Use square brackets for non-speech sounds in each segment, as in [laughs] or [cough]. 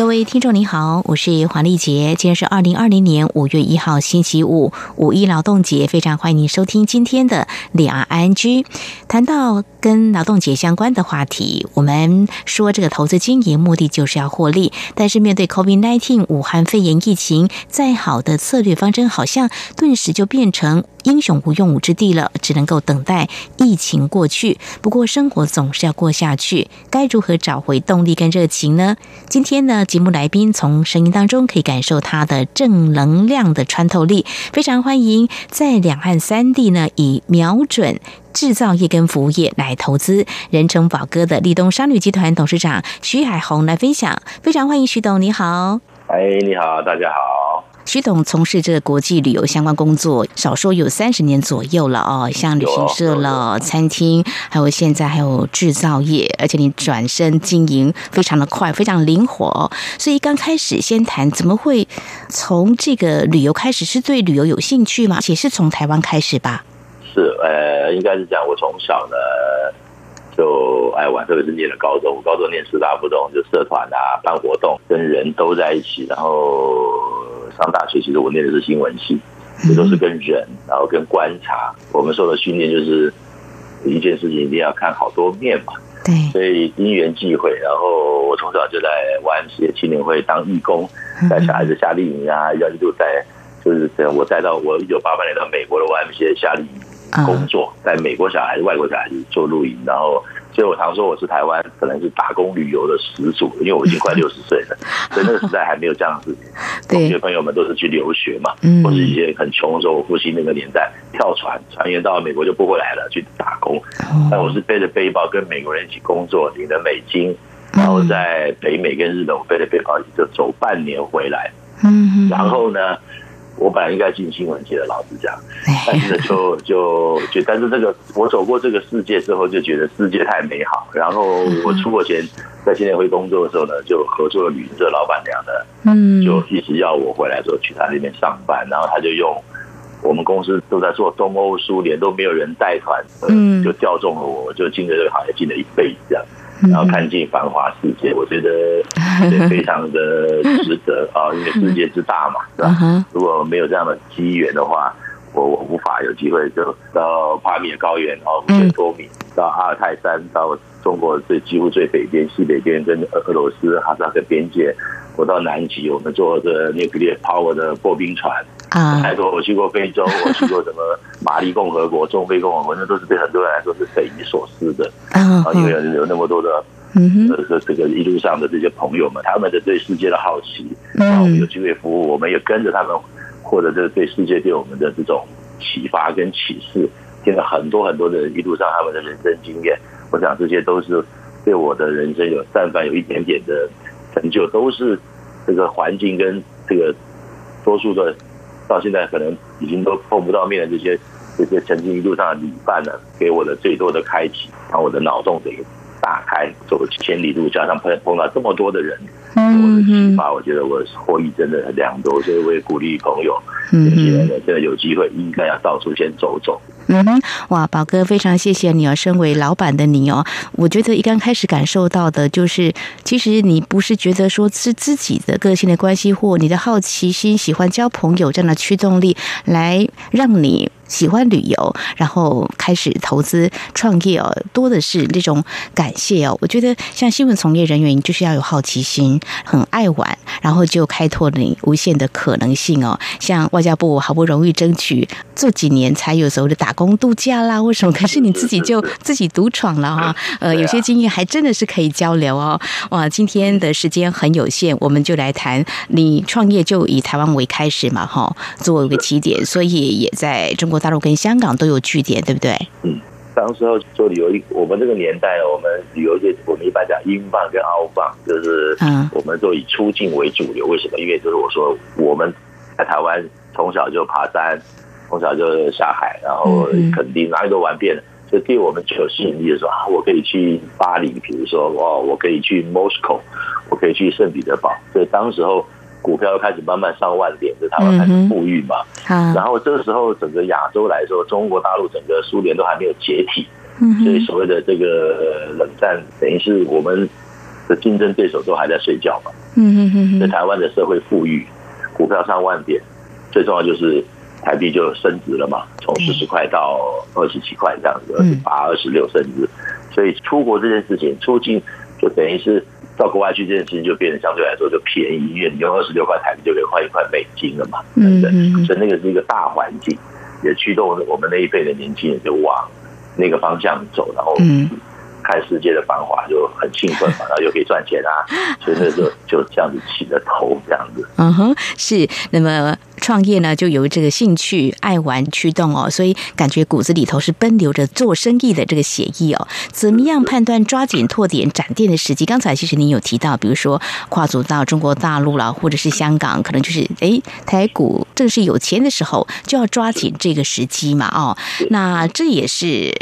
各位听众您好，我是黄丽杰，今天是二零二零年五月一号星期五，五一劳动节，非常欢迎您收听今天的两岸 ING。谈到跟劳动节相关的话题，我们说这个投资经营目的就是要获利，但是面对 COVID-19 武汉肺炎疫情，再好的策略方针好像顿时就变成英雄无用武之地了，只能够等待疫情过去。不过生活总是要过下去，该如何找回动力跟热情呢？今天呢，节目来宾从声音当中可以感受他的正能量的穿透力，非常欢迎在两岸三地呢以瞄准。制造业跟服务业来投资，人称宝哥的立东商旅集团董事长徐海红来分享，非常欢迎徐董，你好。哎，你好，大家好。徐董从事这个国际旅游相关工作，少说有三十年左右了哦，像旅行社了、餐厅，还有现在还有制造业，而且你转身经营非常的快，非常灵活。所以刚开始先谈，怎么会从这个旅游开始？是对旅游有兴趣吗？且是从台湾开始吧？是，呃，应该是讲我从小呢就爱玩，特别是念了高中，我高中念师大附中，就社团啊、办活动，跟人都在一起。然后上大学，其实我念的是新闻系，这都是跟人，然后跟观察。我们受的训练就是一件事情一定要看好多面嘛。对。所以因缘际会，然后我从小就在 YMCA 青年会当义工，带小孩子夏令营啊，要一路带，就是这样。我带到我一九八八年到美国的 YMCA 夏令营。工作在美国小孩子、外国小孩子做露营，然后，所以我常说我是台湾可能是打工旅游的始祖，因为我已经快六十岁了，[laughs] 所以那个时代还没有这样的事情。同学朋友们都是去留学嘛，或是一些很穷的时候，我父亲那个年代跳船，船员到了美国就不回来了，去打工。但我是背着背包跟美国人一起工作，领了美金，然后在北美跟日本，我背着背包就走半年回来。嗯，然后呢？我本来应该进新闻界的，老实讲，但是就就就，但是这个我走过这个世界之后，就觉得世界太美好。然后我出国前在青年会工作的时候呢，就合作旅行社老板娘呢，嗯，就一直要我回来之后去他那边上班。然后他就用我们公司都在做东欧苏联，都没有人带团，嗯，就调中了我，就进了这个行业，进了一辈子这样。然后看尽繁华世界，我觉得非常的值得 [laughs] 啊！因为世界之大嘛，是吧？如果没有这样的机缘的话，我我无法有机会就到帕米尔高原哦，五千多米，到阿尔泰山，到中国最几乎最北边、西北边跟俄俄罗斯哈萨克边界。我到南极，我们坐着 nuclear power 的破冰船啊，太多。我去过非洲，[laughs] 我去过什么马利共和国、中非共和国，那都是对很多人来说是匪夷所思的啊。因为有那么多的，嗯哼，这个一路上的这些朋友们，他们的对世界的好奇，然后我们有机会服务，我们也跟着他们获得这对世界对我们的这种启发跟启示，听了很多很多的一路上他们的人生经验。我想这些都是对我的人生有但凡有一点点的。成就都是这个环境跟这个多数的到现在可能已经都碰不到面的这些这些曾经一路上的旅伴呢，给我的最多的开启，让我的脑洞给打开，走千里路，加上碰碰到这么多的人，我的启发，我觉得我获益真的很良多，所以我也鼓励朋友，年轻人真的有机会应该要到处先走走。嗯哼，哇，宝哥，非常谢谢你哦。身为老板的你哦，我觉得一刚开始感受到的就是，其实你不是觉得说是自己的个性的关系，或你的好奇心、喜欢交朋友这样的驱动力，来让你。喜欢旅游，然后开始投资创业哦，多的是那种感谢哦。我觉得像新闻从业人员，就是要有好奇心，很爱玩，然后就开拓你无限的可能性哦。像外交部好不容易争取做几年才有时候的打工度假啦，为什么？可是你自己就 [laughs] 自己独闯了哈。呃，有些经验还真的是可以交流哦。哇，今天的时间很有限，我们就来谈你创业就以台湾为开始嘛哈，作为一个起点，所以也在中国。大陆跟香港都有据点，对不对？嗯，当时候做旅游，我们这个年代，我们旅游界，我们一般讲英镑跟澳镑，就是嗯我们都以出境为主流。为什么？因为就是我说我们在台湾从小就爬山，从小就下海，然后肯定哪里都玩遍了，所以对我们就有吸引力的时候啊，我可以去巴黎，比如说哦，我可以去 Moscow，我可以去圣彼得堡。所以当时候。股票又开始慢慢上万点，就台湾开始富裕嘛。然后这个时候，整个亚洲来说，中国大陆整个苏联都还没有解体，所以所谓的这个冷战，等于是我们的竞争对手都还在睡觉嘛。嗯嗯嗯。在台湾的社会富裕，股票上万点，最重要就是台币就升值了嘛，从四十块到二十七块这样子，二十八、二十六甚至。所以出国这件事情，出境就等于是。到国外去这件事情就变得相对来说就便宜，因为你用二十六块台币就可以换一块美金了嘛，对不对？所以那个是一个大环境，也驱动我们那一辈的年轻人就往那个方向走，然后。看世界的繁华就很兴奋嘛，然后又可以赚钱啊，[laughs] 所以那时候就这样子起了头，这样子。嗯哼，是。那么创业呢，就由这个兴趣、爱玩驱动哦，所以感觉骨子里头是奔流着做生意的这个血意哦。怎么样判断抓紧拓点展店的时机？刚才其实您有提到，比如说跨足到中国大陆了，或者是香港，可能就是哎，台股正是有钱的时候，就要抓紧这个时机嘛。哦，那这也是。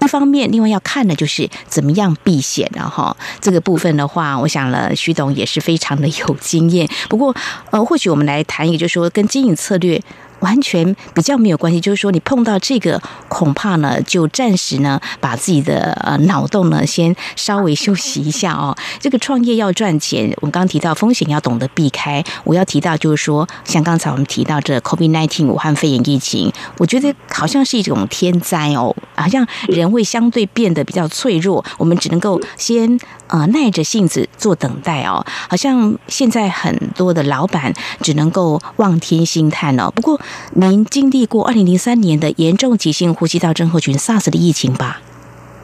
一方面，另外要看的就是怎么样避险了哈。这个部分的话，我想了，徐董也是非常的有经验。不过，呃，或许我们来谈一个，就是说跟经营策略。完全比较没有关系，就是说你碰到这个，恐怕呢就暂时呢把自己的呃脑洞呢先稍微休息一下哦。[laughs] 这个创业要赚钱，我们刚提到风险要懂得避开。我要提到就是说，像刚才我们提到这 COVID-19 武汉肺炎疫情，我觉得好像是一种天灾哦，好像人会相对变得比较脆弱，我们只能够先呃耐着性子做等待哦。好像现在很多的老板只能够望天兴叹哦。不过。您经历过二零零三年的严重急性呼吸道症候群 SARS 的疫情吧？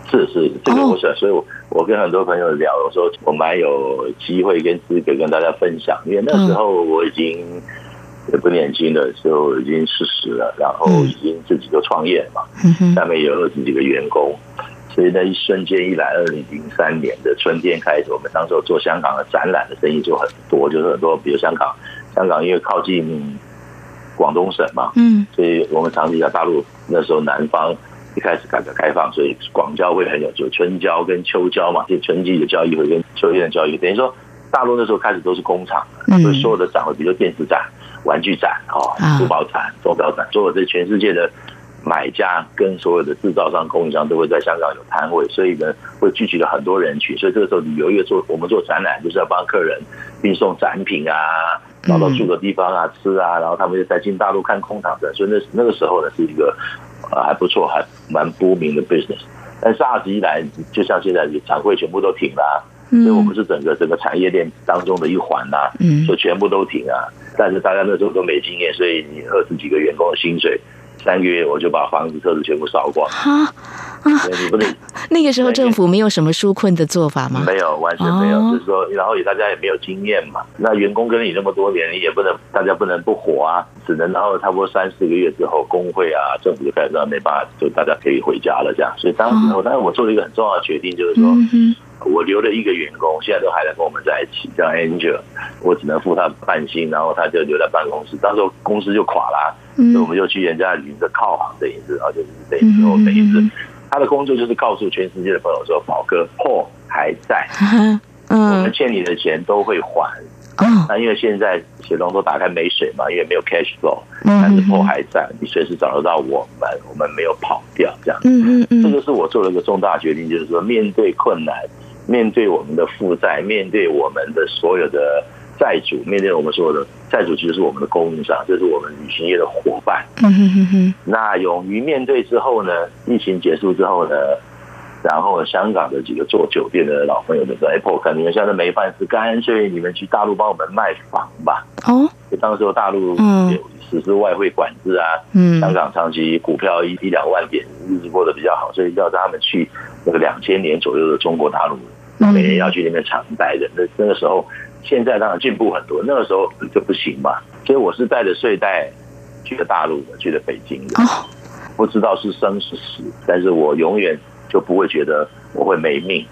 是是，这个我想，所以我我跟很多朋友聊，我说我蛮有机会跟资格跟大家分享，因为那时候我已经也不年轻了，就已经四十了，然后已经自己就创业嘛，下面有二十几个员工，所以那一瞬间一来，二零零三年的春天开始，我们当时做香港的展览的生意就很多，就是很多，比如香港，香港因为靠近。广东省嘛，嗯，所以我们长期在大陆那时候南方一开始改革开放，所以广交会很有，就春交跟秋交嘛，就春季的交易会跟秋天的交易，等于说大陆那时候开始都是工厂，所以所有的展会，比如电子展、玩具展、哦，珠宝展、手表展，所有这全世界的买家跟所有的制造商、供应商都会在香港有摊位，所以呢会聚集了很多人群，所以这个时候旅游业做我们做展览就是要帮客人运送展品啊。找到住的地方啊，吃啊，然后他们就在进大陆看空场的，所以那那个时候呢是一个呃还不错，还蛮波明的 business。但是 SARS 一来，就像现在展会全部都停了，所以我们是整个整个产业链当中的一环呐，就全部都停啊。但是大家那时候都没经验，所以你二十几个员工的薪水。三个月我就把房子、车子全部烧光。哈啊！你不能 [laughs] 那个时候政府没有什么纾困的做法吗？没有，完全没有。就是说，然后也大家也没有经验嘛。那员工跟你那么多年，你也不能大家不能不活啊，只能然后差不多三四个月之后，工会啊、政府就开始让没办法，就大家可以回家了这样。所以当时我，但是我做了一个很重要的决定，就是说。我留了一个员工，现在都还在跟我们在一起，叫 Angel。我只能付他半薪，然后他就留在办公室。到时候公司就垮了，所以我们就去人家旅行社靠行等于是，然后就是等于说等于是他的工作就是告诉全世界的朋友说，宝哥破还在，[laughs] 我们欠你的钱都会还。那因为现在水龙头打开没水嘛，因为没有 cash flow，但是货还在，你随时找得到我们，我们没有跑掉这样。嗯嗯嗯，这个是我做了一个重大决定，就是说面对困难。面对我们的负债，面对我们的所有的债主，面对我们所有的债主，其实是我们的供应商，就是我们旅行业的伙伴。嗯哼哼哼。那勇于面对之后呢？疫情结束之后呢？然后香港的几个做酒店的老朋友就说：“Apple，看你们现在没饭吃，干脆你们去大陆帮我们卖房吧。”哦。就当时大陆有实施外汇管制啊，嗯，香港长期股票一一两万点，日子过得比较好，所以要他们去那个两千年左右的中国大陆。每年要去那边常待的，那那个时候，现在当然进步很多，那个时候就不行嘛。所以我是带着睡袋去的大陆的，去的北京的。不知道是生是死，但是我永远就不会觉得我会没命，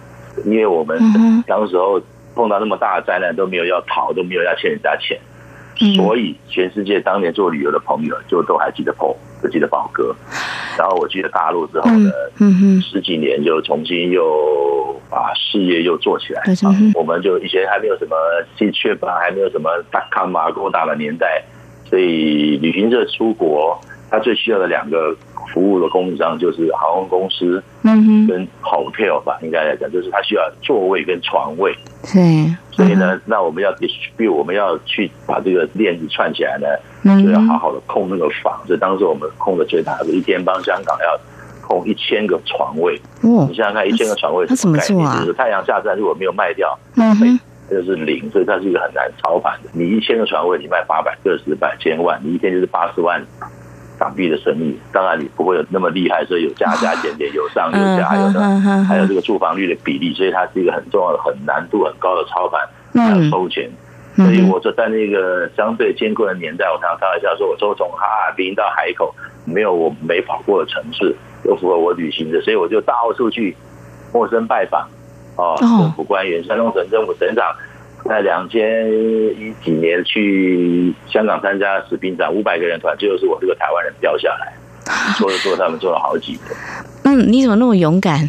因为我们当时候碰到那么大的灾难都没有要逃，都没有要欠人家钱，所以全世界当年做旅游的朋友就都还记得宝，都记得宝哥。然后我去了大陆之后呢，十几年就重新又把事业又做起来。我们就以前还没有什么 C 确吧，还没有什么大康马够大的年代，所以旅行社出国，他最需要的两个服务的供应商就是航空公司，嗯跟 hotel 吧，应该来讲就是他需要座位跟床位。对，所以呢，那我们要 distribute，我们要去把这个链子串起来呢。就要好好的控那个房，所以当时我们控的最大的，一天帮香港要控一千个床位。哦，你想想看，一千个床位是什么概念？就是太阳下山如果没有卖掉，嗯哼，就是零，所以它是一个很难操盘的。你一千个床位，你卖八百、个十、百、千万，你一天就是八十万港币的生意。当然你不会有那么厉害，所以有加加减减，有上有下，有的还有这个住房率的比例，所以它是一个很重要的、很难度很高的操盘，还要收钱。所以，我就在那个相对艰困的年代，我常常开玩笑说，我说从哈尔滨到海口，没有我没跑过的城市，都符合我旅行的，所以我就到处去陌生拜访，哦，政府官员，山东省政府省长，在两千一几年去香港参加士兵展，五百个人团，最后是我这个台湾人标下来，做了做，他们做了好几个。嗯，你怎么那么勇敢？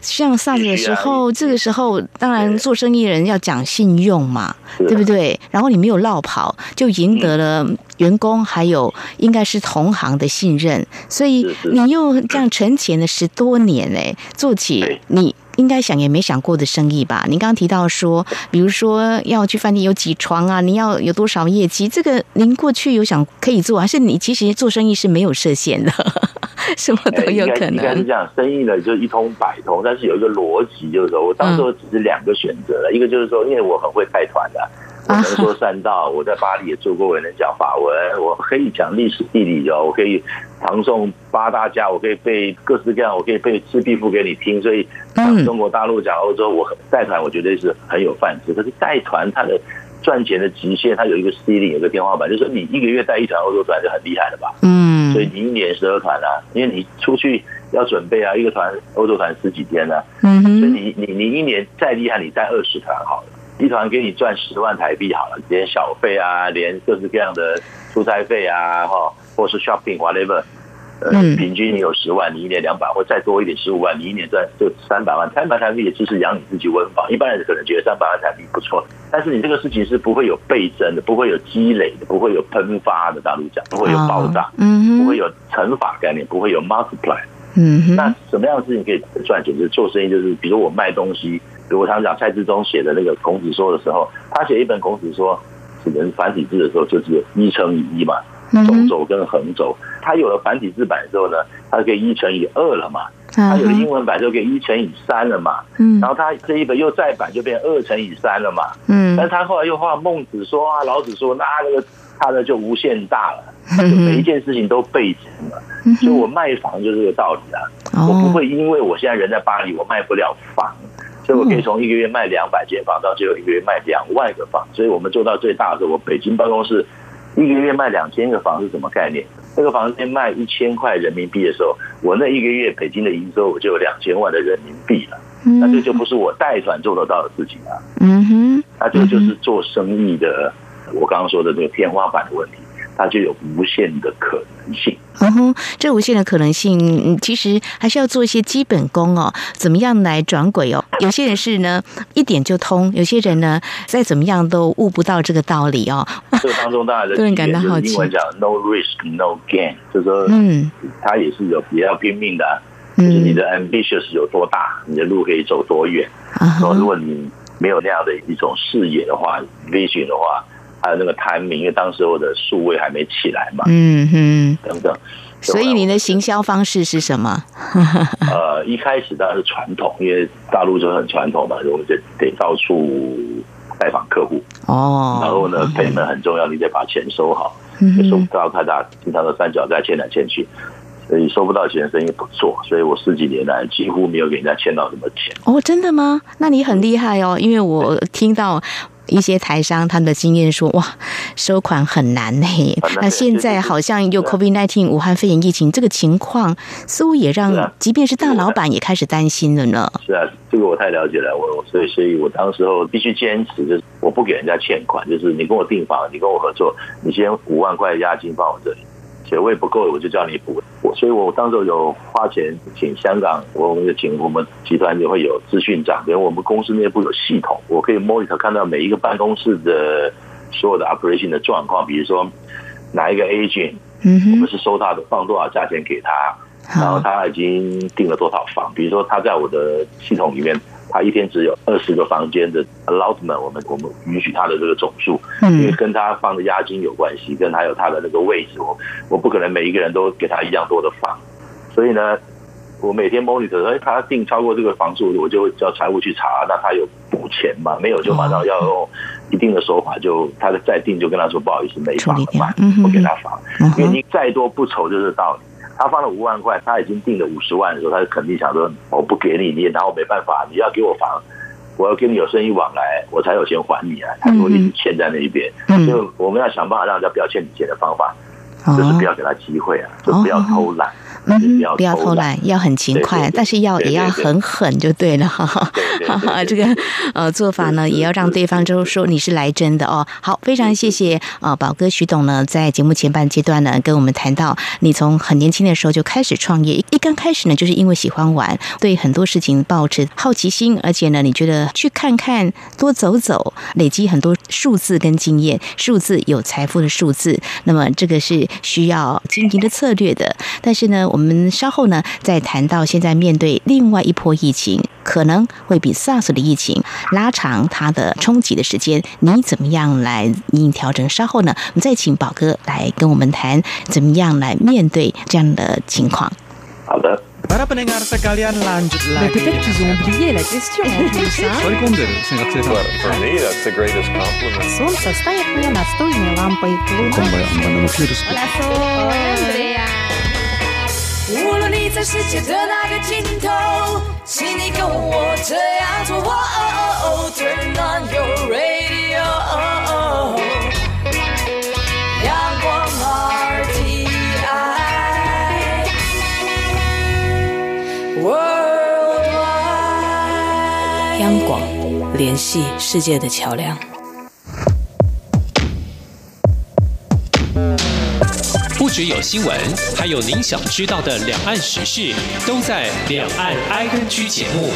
像上的时候，这个时候当然做生意人要讲信用嘛，对不对？然后你没有落跑，就赢得了员工还有应该是同行的信任，所以你又这样存钱了十多年嘞，做起你。应该想也没想过的生意吧？您刚刚提到说，比如说要去饭店有几床啊？你要有多少业绩？这个您过去有想可以做，还是你其实做生意是没有设限的，[laughs] 什么都有可能。应该是这样，生意呢就一通百通，但是有一个逻辑，就是说我当时只是两个选择了，一个就是说，因为我很会带团的。我能说善道，我在巴黎也做过，我能讲法文，我可以讲历史地理哦，我可以唐宋八大家，我可以背各式各样，我可以背《赤壁赋》给你听。所以讲中国大陆，讲欧洲，我带团，我觉得是很有饭吃。可是带团它的赚钱的极限，它有一个 C 令，有个天花板，就是说你一个月带一团欧洲团就很厉害了吧？嗯，所以你一年十二团啊，因为你出去要准备啊，一个团欧洲团十几天呢，嗯所以你你你一年再厉害，你带二十团好了。一团给你赚十万台币好了，连小费啊，连各式各样的出差费啊，哈，或是 shopping whatever，呃，平均你有十万，你一年两百，或再多一点十五万，你一年赚就三百万。三百台币也就是养你自己温饱。一般人可能觉得三百万台币不错，但是你这个事情是不会有倍增的，不会有积累的，不会有喷发的。大陆讲不会有爆炸，嗯，不会有乘法概念，不会有 multiply。嗯，那什么样的事情可以赚钱？就是做生意，就是比如我卖东西。比如我常讲蔡志忠写的那个《孔子说》的时候，他写一本《孔子说》只能繁体字的时候，就是一乘以一嘛，纵轴跟横轴。它有了繁体字版之后呢，他可以一乘以二了嘛。它有了英文版就可以一乘以三了嘛。嗯然后它这一本又再版就变二乘以三了嘛。嗯，但他后来又画孟子说啊，老子说，那那个他的就无限大了，就每一件事情都倍增了。所以我卖房就这个道理啊，我不会因为我现在人在巴黎，我卖不了房。所以我可以从一个月卖两百间房，到最后一个月卖两万个房。所以我们做到最大的我北京办公室一个月卖两千个房是什么概念？那个房间卖一千块人民币的时候，我那一个月北京的营收我就有两千万的人民币了。那这就不是我带团做得到的事情啊。嗯哼，那这就是做生意的，我刚刚说的这个天花板的问题。它就有无限的可能性。嗯哼，这无限的可能性，其实还是要做一些基本功哦。怎么样来转轨哦？有些人是呢一点就通，有些人呢再怎么样都悟不到这个道理哦。这个当中当然个人 [laughs] 感到好奇。英文讲 “no risk no gain”，就是说，嗯，他也是有也要拼命的，就是你的 ambitious 有多大，你的路可以走多远。说如果你没有那样的一种视野的话，vision 的话。还有那个台名，因为当时我的数位还没起来嘛，嗯哼，等等。所以你的行销方式是什么？[laughs] 呃，一开始当然是传统，因为大陆就很传统嘛，我们就得到处拜访客户哦。然后呢，赔本很重要，你得把钱收好，嗯收不到太大，经常的三角债欠来欠去。所以收不到钱，生意不做，所以我十几年来几乎没有给人家欠到什么钱。哦，真的吗？那你很厉害哦，因为我听到。一些台商他们的经验说，哇，收款很难呢。那现在好像又 COVID-19 武汉肺炎疫情这个情况，似乎也让即便是大老板也开始担心了呢。是啊，这个我太了解了。我所以所以我当时候必须坚持，就是我不给人家欠款，就是你跟我订房，你跟我合作，你先五万块押金放我这里。学位不够，我就叫你补。我所以，我当时有花钱请香港，我们就请我们集团也会有资讯长，因为我们公司内部有系统，我可以 monitor 看到每一个办公室的所有的 operation 的状况。比如说，哪一个 agent，我们是收他的放多少价钱给他，然后他已经订了多少房。比如说，他在我的系统里面。他一天只有二十个房间的 allotment，我们我们允许他的这个总数，因为跟他放的押金有关系，跟他有他的那个位置，我我不可能每一个人都给他一样多的房，所以呢，我每天 monitor，哎，他定超过这个房数，我就会叫财务去查，那他有补钱吗？没有就马上要用一定的手法，就他的再定就跟他说不好意思没房了嘛，不给他房，因为你再多不愁就是道理。他放了五万块，他已经定了五十万的时候，他就肯定想说：“我不给你，你也拿我没办法。你要给我房，我要跟你有生意往来，我才有钱还你啊。”他说：“一直欠在那一边，就我们要想办法让人家不要欠你钱的方法，就是不要给他机会啊，就不要偷懒。”嗯，不要偷懒，要很勤快，但是要也要很狠就对了，哈哈。这个呃做法呢，也要让对方就说你是来真的哦。好，非常谢谢啊，宝哥徐董呢，在节目前半阶段呢，跟我们谈到你从很年轻的时候就开始创业，一刚开始呢，就是因为喜欢玩，对很多事情抱持好奇心，而且呢，你觉得去看看，多走走，累积很多数字跟经验，数字有财富的数字，那么这个是需要经营的策略的，但是呢。我们稍后呢，再谈到现在面对另外一波疫情，可能会比 SARS 的疫情拉长它的冲击的时间，你怎么样来应应调整？稍后呢，我们再请宝哥来跟我们谈怎么样来面对这样的情况。好的。无论你在世界的哪个尽头，请你跟我这样做。Turn on your radio，阳光 RTI Worldwide，央广联系世界的桥梁。只有新闻，还有您想知道的两岸时事，都在《两岸 I N G》节目。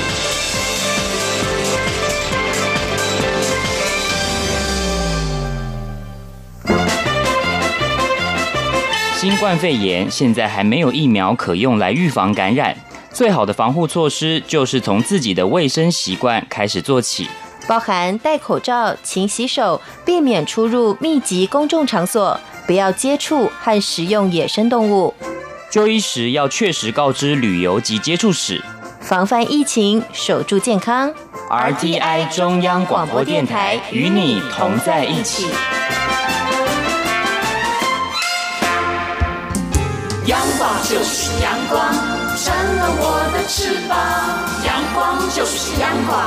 新冠肺炎现在还没有疫苗可用来预防感染，最好的防护措施就是从自己的卫生习惯开始做起，包含戴口罩、勤洗手、避免出入密集公众场所。不要接触和食用野生动物。就医时要确实告知旅游及接触史，防范疫情，守住健康。RTI 中央广播电台与你同在一起。阳光就是阳光，成了我的翅膀。阳光就是阳光，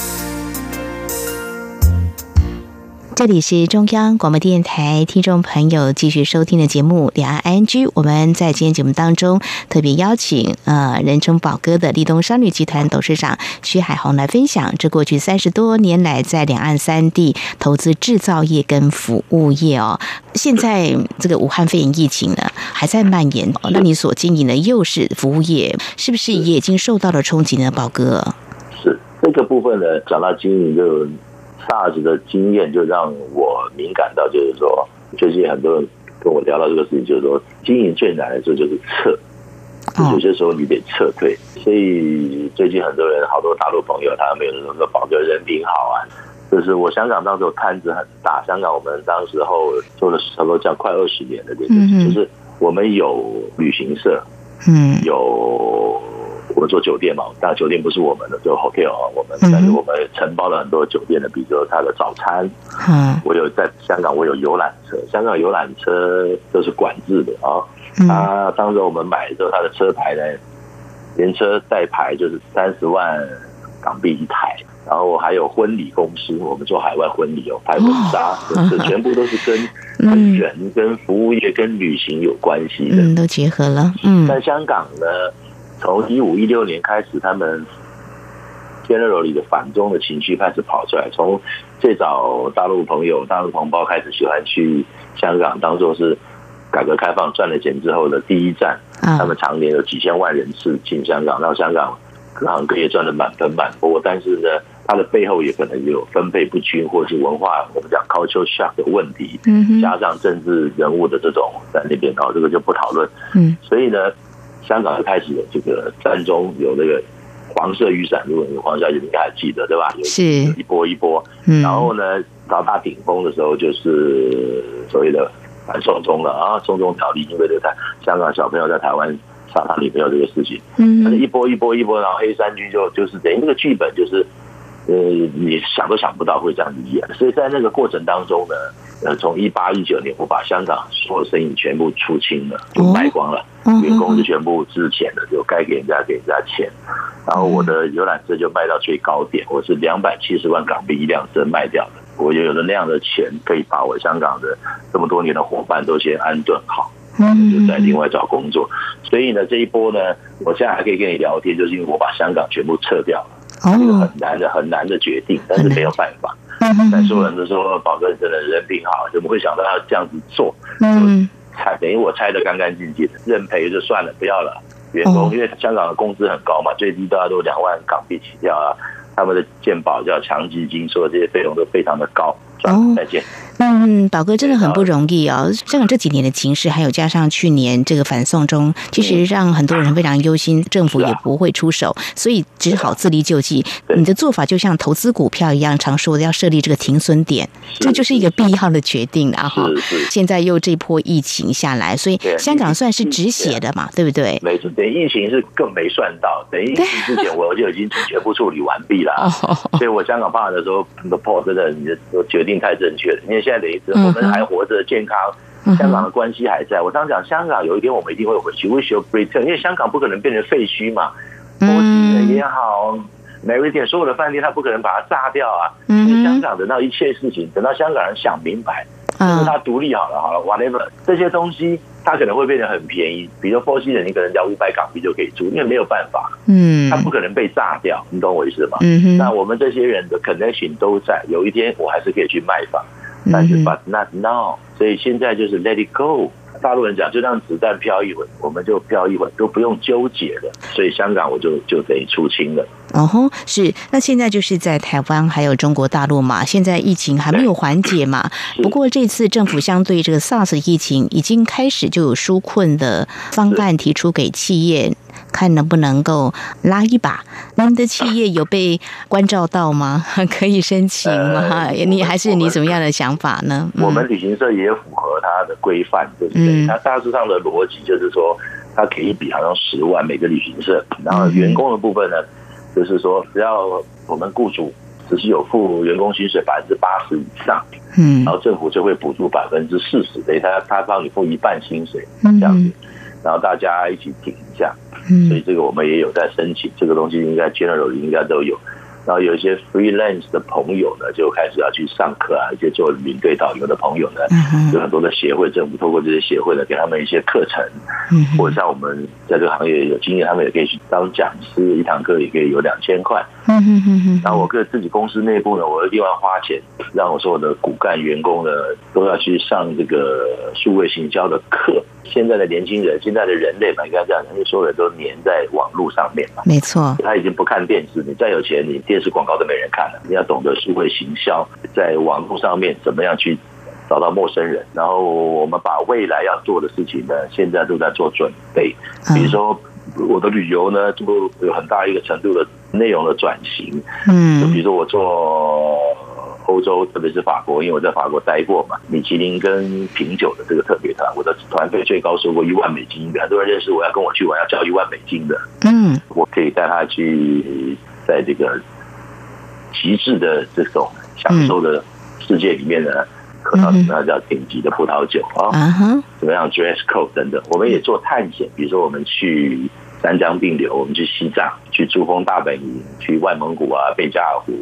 这里是中央广播电台听众朋友继续收听的节目《两岸 I N G》。我们在今天节目当中特别邀请呃人称宝哥的立东商旅集团董事长徐海红来分享这过去三十多年来在两岸三地投资制造业跟服务业哦。现在这个武汉肺炎疫情呢还在蔓延，那你所经营的又是服务业，是不是也已经受到了冲击呢？宝哥是这个部分呢，讲到经营就。SARS 的经验就让我敏感到，就是说，最近很多人跟我聊到这个事情，就是说，经营最难的时候就是撤，有些时候你得撤退。所以最近很多人，好多大陆朋友，他们有人说宝哥人品好啊，就是我香港当时摊子很大，香港我们当时候做了差不多讲快二十年的这个，就是我们有旅行社，嗯，有我们做酒店嘛，但酒店不是我们的，就 hotel 啊，我们但是我们承包了很多酒店的，比如说它的早餐，嗯我有在香港我有游览车，香港游览车都是管制的啊。嗯他当时我们买的时候，他的车牌呢，连车带牌就是三十万港币一台。然后还有婚礼公司，我们做海外婚礼哦，拍婚纱，这这全部都是跟 [laughs] 跟人、跟服务业、跟旅行有关系的。嗯，都结合了，嗯在香港呢，从一五一六年开始，他们 generally 的反中的情绪开始跑出来。从最早大陆朋友、大陆同胞开始喜欢去香港，当做是改革开放赚了钱之后的第一站。啊他们常年有几千万人次进香港，让香港各行各业赚得满盆满钵。但是呢，它的背后也可能有分配不均，或是文化我们讲 cultural shock 的问题，加上政治人物的这种在那边哦，这个就不讨论。嗯所以呢，香港就开始有这个战中有那个黄色雨伞，如果你黄小姐应该还记得对吧？有是。一波一波，嗯，然后呢，到达顶峰的时候就是所谓的反送中了啊，送中条例，因为这个台香港小朋友在台湾杀他女朋友这个事情，嗯。但是一波一波一波，然后黑山军就就是等于那个剧本就是，呃，你想都想不到会这样子演，所以在那个过程当中呢，呃，从一八一九年我把香港所有生意全部出清了，就卖光了，嗯员工就全部支钱了，就该给人家给人家钱，然后我的游览车就卖到最高点，我是两百七十万港币一辆车卖掉的，我有了那样的钱，可以把我香港的这么多年的伙伴都先安顿好。嗯就在另外找工作。所以呢，这一波呢，我现在还可以跟你聊天，就是因为我把香港全部撤掉了，这个哦很，难的很难的决定，但是没有办法。嗯但所有人都说宝哥真的人品好，怎么会想到要这样子做？嗯拆等于我拆的干干净净的，认赔就算了，不要了。员工哦因为香港的工资很高嘛，最低大家都两万港币起跳啊，他们的健保叫强基金，所有这些费用都非常的高。算哦了，再见。嗯，宝哥真的很不容易哦。香港这几年的情势，还有加上去年这个反送中，其实让很多人非常忧心，政府也不会出手，所以只好自力救济。你的做法就像投资股票一样，常说的要设立这个停损点，这就是一个必要的决定啊哈。是是现在又这波疫情下来，所以香港算是止血的嘛，对不对？没错，等疫情是更没算到，等疫情之前我就已经全部处理完毕了。[laughs] 哦，所以我香港怕的时候，那个 Paul 真的你的决定太正确了，因为现在等于是嗯哼我们还活着健康，嗯香港的关系还在。我常讲，香港有一天我们一定会回去，We shall return，因为香港不可能变成废墟嘛，波嗯士顿也好。每一点所有的饭店，他不可能把它炸掉啊！香港等到一切事情，等到香港人想明白，就是啊他独立好了，好了，whatever 这些东西，它可能会变得很便宜。比如波西人，你可能只要五百港币就可以住，因为没有办法，嗯他不可能被炸掉，你懂我意思吗？嗯哼那我们这些人的 connection 都在，有一天我还是可以去卖房，但是 but not now，所以现在就是 let it go。大陆人讲，就让子弹飘一会，我们就飘一会，都不用纠结了。所以香港我就就等于出清了。哦吼，是。那现在就是在台湾还有中国大陆嘛，现在疫情还没有缓解嘛。不过这次政府相对这个 SARS 疫情已经开始就有纾困的方案提出给企业，看能不能够拉一把。您的企业有被关照到吗？[laughs] 可以申请吗？呃你还是你怎么样的想法呢？嗯我们旅行社也符合它的规范，就是等于它大致上的逻辑就是说，它给一笔好像十万每个旅行社，然后员工的部分呢，就是说只要我们雇主只是有付员工薪水百分之八十以上，嗯然后政府就会补助百分之四十，等于他他帮你付一半薪水嗯这样子，然后大家一起顶一下，所以嗯这个我们也有在申请，这个东西应该 general 应该都有。然后有一些 freelance 的朋友呢，就开始要去上课啊，一些做领队导游的朋友呢，有很多的协会，政府透过这些协会呢，给他们一些课程，嗯或者像我们在这个行业有经验，他们也可以去当讲师，一堂课也可以有两千块。嗯哼哼哼。然后我个自己公司内部呢，我会另外花钱，让我所有的骨干员工呢都要去上这个数位行销的课。现在的年轻人，现在的人类嘛，应该这样讲，因为所有人都黏在网络上面嘛，没错，他已经不看电视，你再有钱，你电视广告都没人看了。你要懂得数位行销，在网络上面怎么样去找到陌生人，然后我们把未来要做的事情呢，现在都在做准备。比如说我的旅游呢，就有很大一个程度的内容的转型，就比嗯如说我做欧洲，特别是法国，因为我在法国待过嘛，米其林跟品酒的这个特别团，我的团费最高收过一万美金，很多人认识我要跟我去玩要交一万美金的，嗯我可以带他去在这个极致的这种享受的世界里面呢，喝到嗯那叫顶级的葡萄酒啊。怎么样？dress code 等等，我们也做探险，比如说我们去三江并流，我们去西藏，去珠峰大本营，去外蒙古啊贝加尔湖，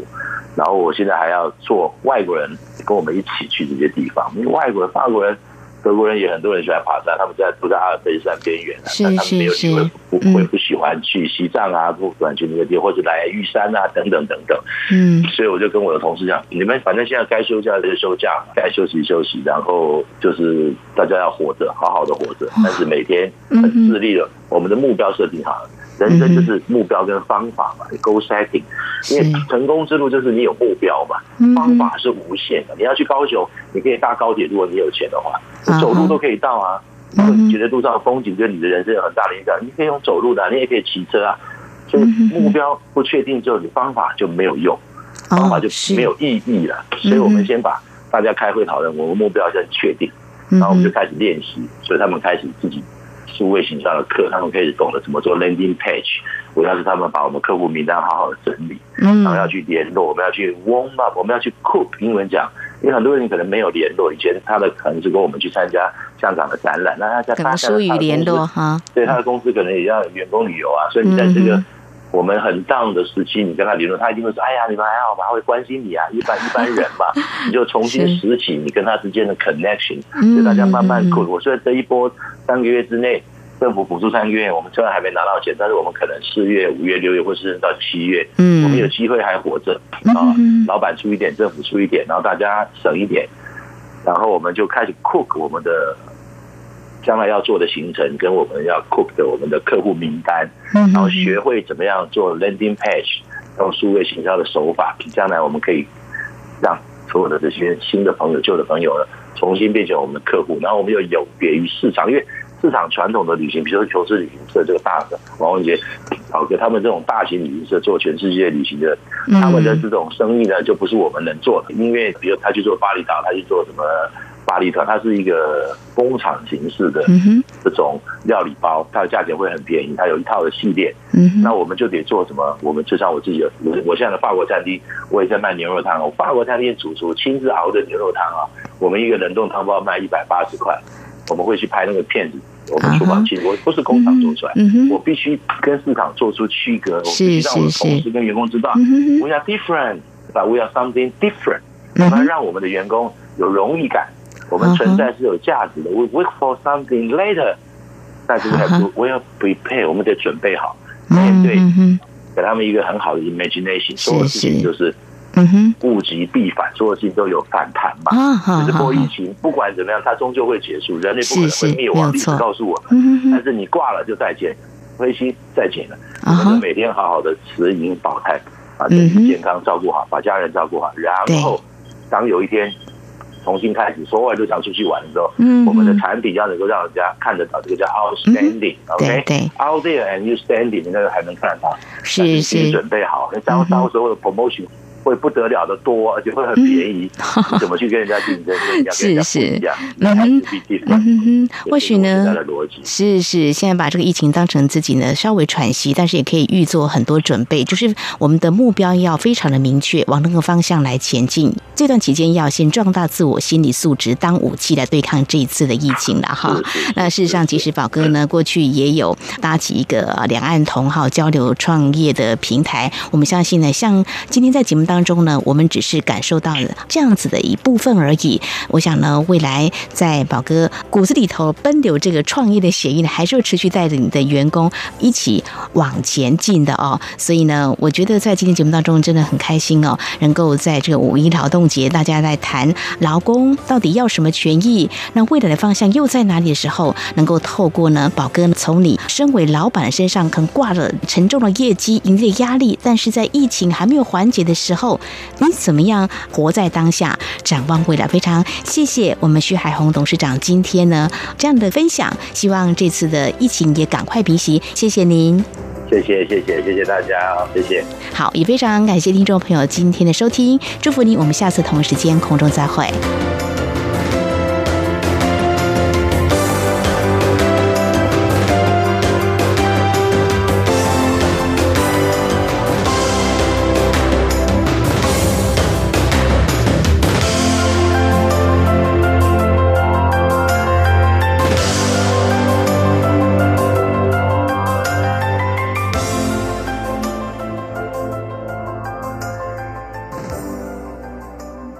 然后我现在还要做外国人跟我们一起去这些地方，因为外国人、法国人、德国人也很多人喜欢爬山，他们在住在阿尔卑斯山边缘但他们没有机会是不嗯会不喜欢去西藏啊，不喜欢去那个地方，或者来玉山啊等等等等。嗯所以我就跟我的同事讲，你们反正现在该休假就休假，该休息休息，然后就是大家要活着，好好的活着，但是每天很自律的，我们的目标设定好了。人生就是目标跟方法嘛，goal setting。因为成功之路就是你有目标嘛嗯，方法是无限的。你要去高雄，你可以搭高铁，如果你有钱的话，你走路都可以到啊。如果你觉得路上的风景对你的人生有很大的影响，你可以用走路的啊，你也可以骑车啊。所以目标不确定之后，你方法就没有用。方法哦就没有意义了。所以我们先把大家开会讨论，我们目标先确定，嗯然后我们就开始练习。所以他们开始自己数位形象的课，他们开始懂得怎么做 landing page。我要是他们把我们客户名单好好的整理，嗯然后要去联络，我们要去 warm up，我们要去 cook。英文讲，因为很多人可能没有联络，以前他的可能是跟我们去参加香港的展览，那他在可能疏于联络哈，对他的公司可能也要员工旅游啊，所以你在这个嗯我们很 down 的时期，你跟他联络，他一定会说：“哎呀，你们还好吧？他会关心你啊，一般 [laughs] 一般人嘛。”你就重新拾起你跟他之间的 connection，嗯所以大家慢慢 cook。我说这一波三个月之内，政府补助三个月，我们虽然还没拿到钱，但是我们可能四月、五月、六月，或是到七月，嗯我们有机会还活着嗯啊嗯。老板出一点，政府出一点，然后大家省一点，然后我们就开始 cook 我们的将来要做的行程，跟我们要 cook 的我们的客户名单，嗯然后学会怎么样做 landing page，用数位行销的手法，将来我们可以让所有的这些新的朋友、旧的朋友呢，重新变成我们的客户，然后我们又有别于市场，因为市场传统的旅行，比如说求是旅行社这个大的王文杰、好给他们这种大型旅行社做全世界旅行的，嗯他们的这种生意呢，就不是我们能做的，因为比如他去做巴厘岛，他去做什么巴厘团，它是一个工厂形式的这种料理包，它的价钱会很便宜，它有一套的系列，嗯那我们就得做什么？我们就像我自己的，我我现在的法国餐厅，我也在卖牛肉汤。我法国餐厅主厨亲自熬的牛肉汤啊，我们一个冷冻汤包卖一百八十块。我们会去拍那个片子，我们厨房其实我不是工厂做出来，嗯我必须跟市场做出区隔，我必须让我的是是。同事跟员工知道，we are different，but we are something different。我们要让我们的员工有荣誉感，我们存在是有价值的。We work for something later，但是 we have to we have prepare，我们得准备好面对，给他们一个很好的 imagination，所有事情就是嗯哼。物极必反，所有事情都有反弹嘛。啊好这好好。波疫情不管怎么样，它终究会结束，人类不可能是是会灭亡。历史告诉我们，但是你挂了就再见，灰心再见了。我们每天好好的持盈保泰，把身体健康照顾好，把家人照顾好，然后当有一天重新开始，所有人都想出去玩的时候，嗯我们的产品要能够让人家看得到，这个叫 outstanding，OK，、对对。Out there and you standing，你那个还能看得到。是是准备好，那到到时候的 promotion 会不得了的多，而且会很便宜。你怎么去跟人家竞争？是是嗯哼哼，或许呢这是。是是，现在把这个疫情当成自己呢稍微喘息，但是也可以预做很多准备，就是我们的目标要非常的明确，往那个方向来前进。这段期间要先壮大自我心理素质，当武器来对抗这一次的疫情了哈。那事实上，其实宝哥呢过去也有搭起一个呃两岸同好交流创业的平台，我们相信呢，像今天在节目当当中呢，我们只是感受到了这样子的一部分而已。我想呢，未来在宝哥骨子里头奔流这个创业的血液呢，还是会持续带着你的员工一起往前进的哦。所以呢，我觉得在今天节目当中真的很开心哦，能够在这个五一劳动节，大家在谈劳工到底要什么权益，那未来的方向又在哪里的时候，能够透过呢宝哥从你身为老板的身上，可能挂了沉重的业绩、营业压力，但是在疫情还没有缓解的时候，你怎么样活在当下，展望未来？非常谢谢我们徐海红董事长今天呢这样的分享，希望这次的疫情也赶快平息，谢谢您。谢谢谢谢谢谢大家，谢谢。好，也非常感谢听众朋友今天的收听，祝福你，我们下次同一时间空中再会。